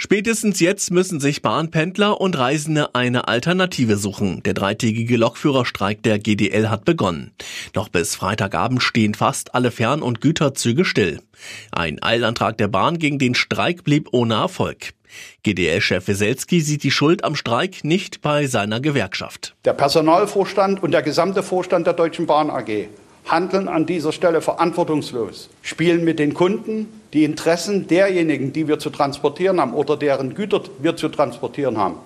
Spätestens jetzt müssen sich Bahnpendler und Reisende eine Alternative suchen. Der dreitägige Lokführerstreik der GDL hat begonnen. Noch bis Freitagabend stehen fast alle Fern- und Güterzüge still. Ein Eilantrag der Bahn gegen den Streik blieb ohne Erfolg. GDL-Chef Weselski sieht die Schuld am Streik nicht bei seiner Gewerkschaft. Der Personalvorstand und der gesamte Vorstand der Deutschen Bahn AG handeln an dieser Stelle verantwortungslos, spielen mit den Kunden die Interessen derjenigen, die wir zu transportieren haben oder deren Güter wir zu transportieren haben.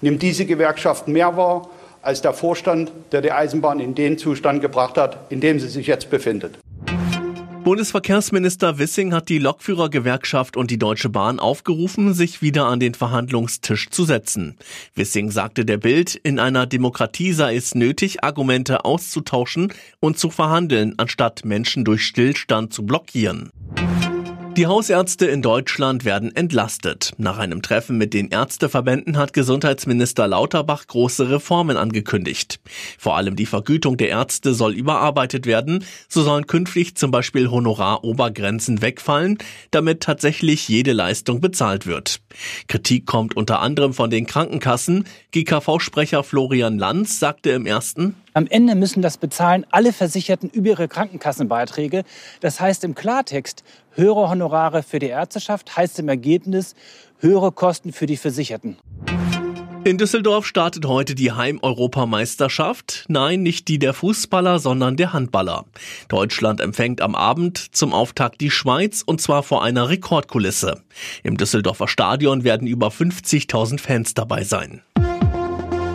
Nimmt diese Gewerkschaft mehr wahr als der Vorstand, der die Eisenbahn in den Zustand gebracht hat, in dem sie sich jetzt befindet. Bundesverkehrsminister Wissing hat die Lokführergewerkschaft und die Deutsche Bahn aufgerufen, sich wieder an den Verhandlungstisch zu setzen. Wissing sagte der Bild, in einer Demokratie sei es nötig, Argumente auszutauschen und zu verhandeln, anstatt Menschen durch Stillstand zu blockieren. Die Hausärzte in Deutschland werden entlastet. Nach einem Treffen mit den Ärzteverbänden hat Gesundheitsminister Lauterbach große Reformen angekündigt. Vor allem die Vergütung der Ärzte soll überarbeitet werden. So sollen künftig zum Beispiel Honorarobergrenzen wegfallen, damit tatsächlich jede Leistung bezahlt wird. Kritik kommt unter anderem von den Krankenkassen. GKV-Sprecher Florian Lanz sagte im ersten, am Ende müssen das bezahlen alle Versicherten über ihre Krankenkassenbeiträge. Das heißt im Klartext, höhere Honorare für die Ärzteschaft heißt im Ergebnis höhere Kosten für die Versicherten. In Düsseldorf startet heute die Heim-Europameisterschaft. Nein, nicht die der Fußballer, sondern der Handballer. Deutschland empfängt am Abend zum Auftakt die Schweiz und zwar vor einer Rekordkulisse. Im Düsseldorfer Stadion werden über 50.000 Fans dabei sein.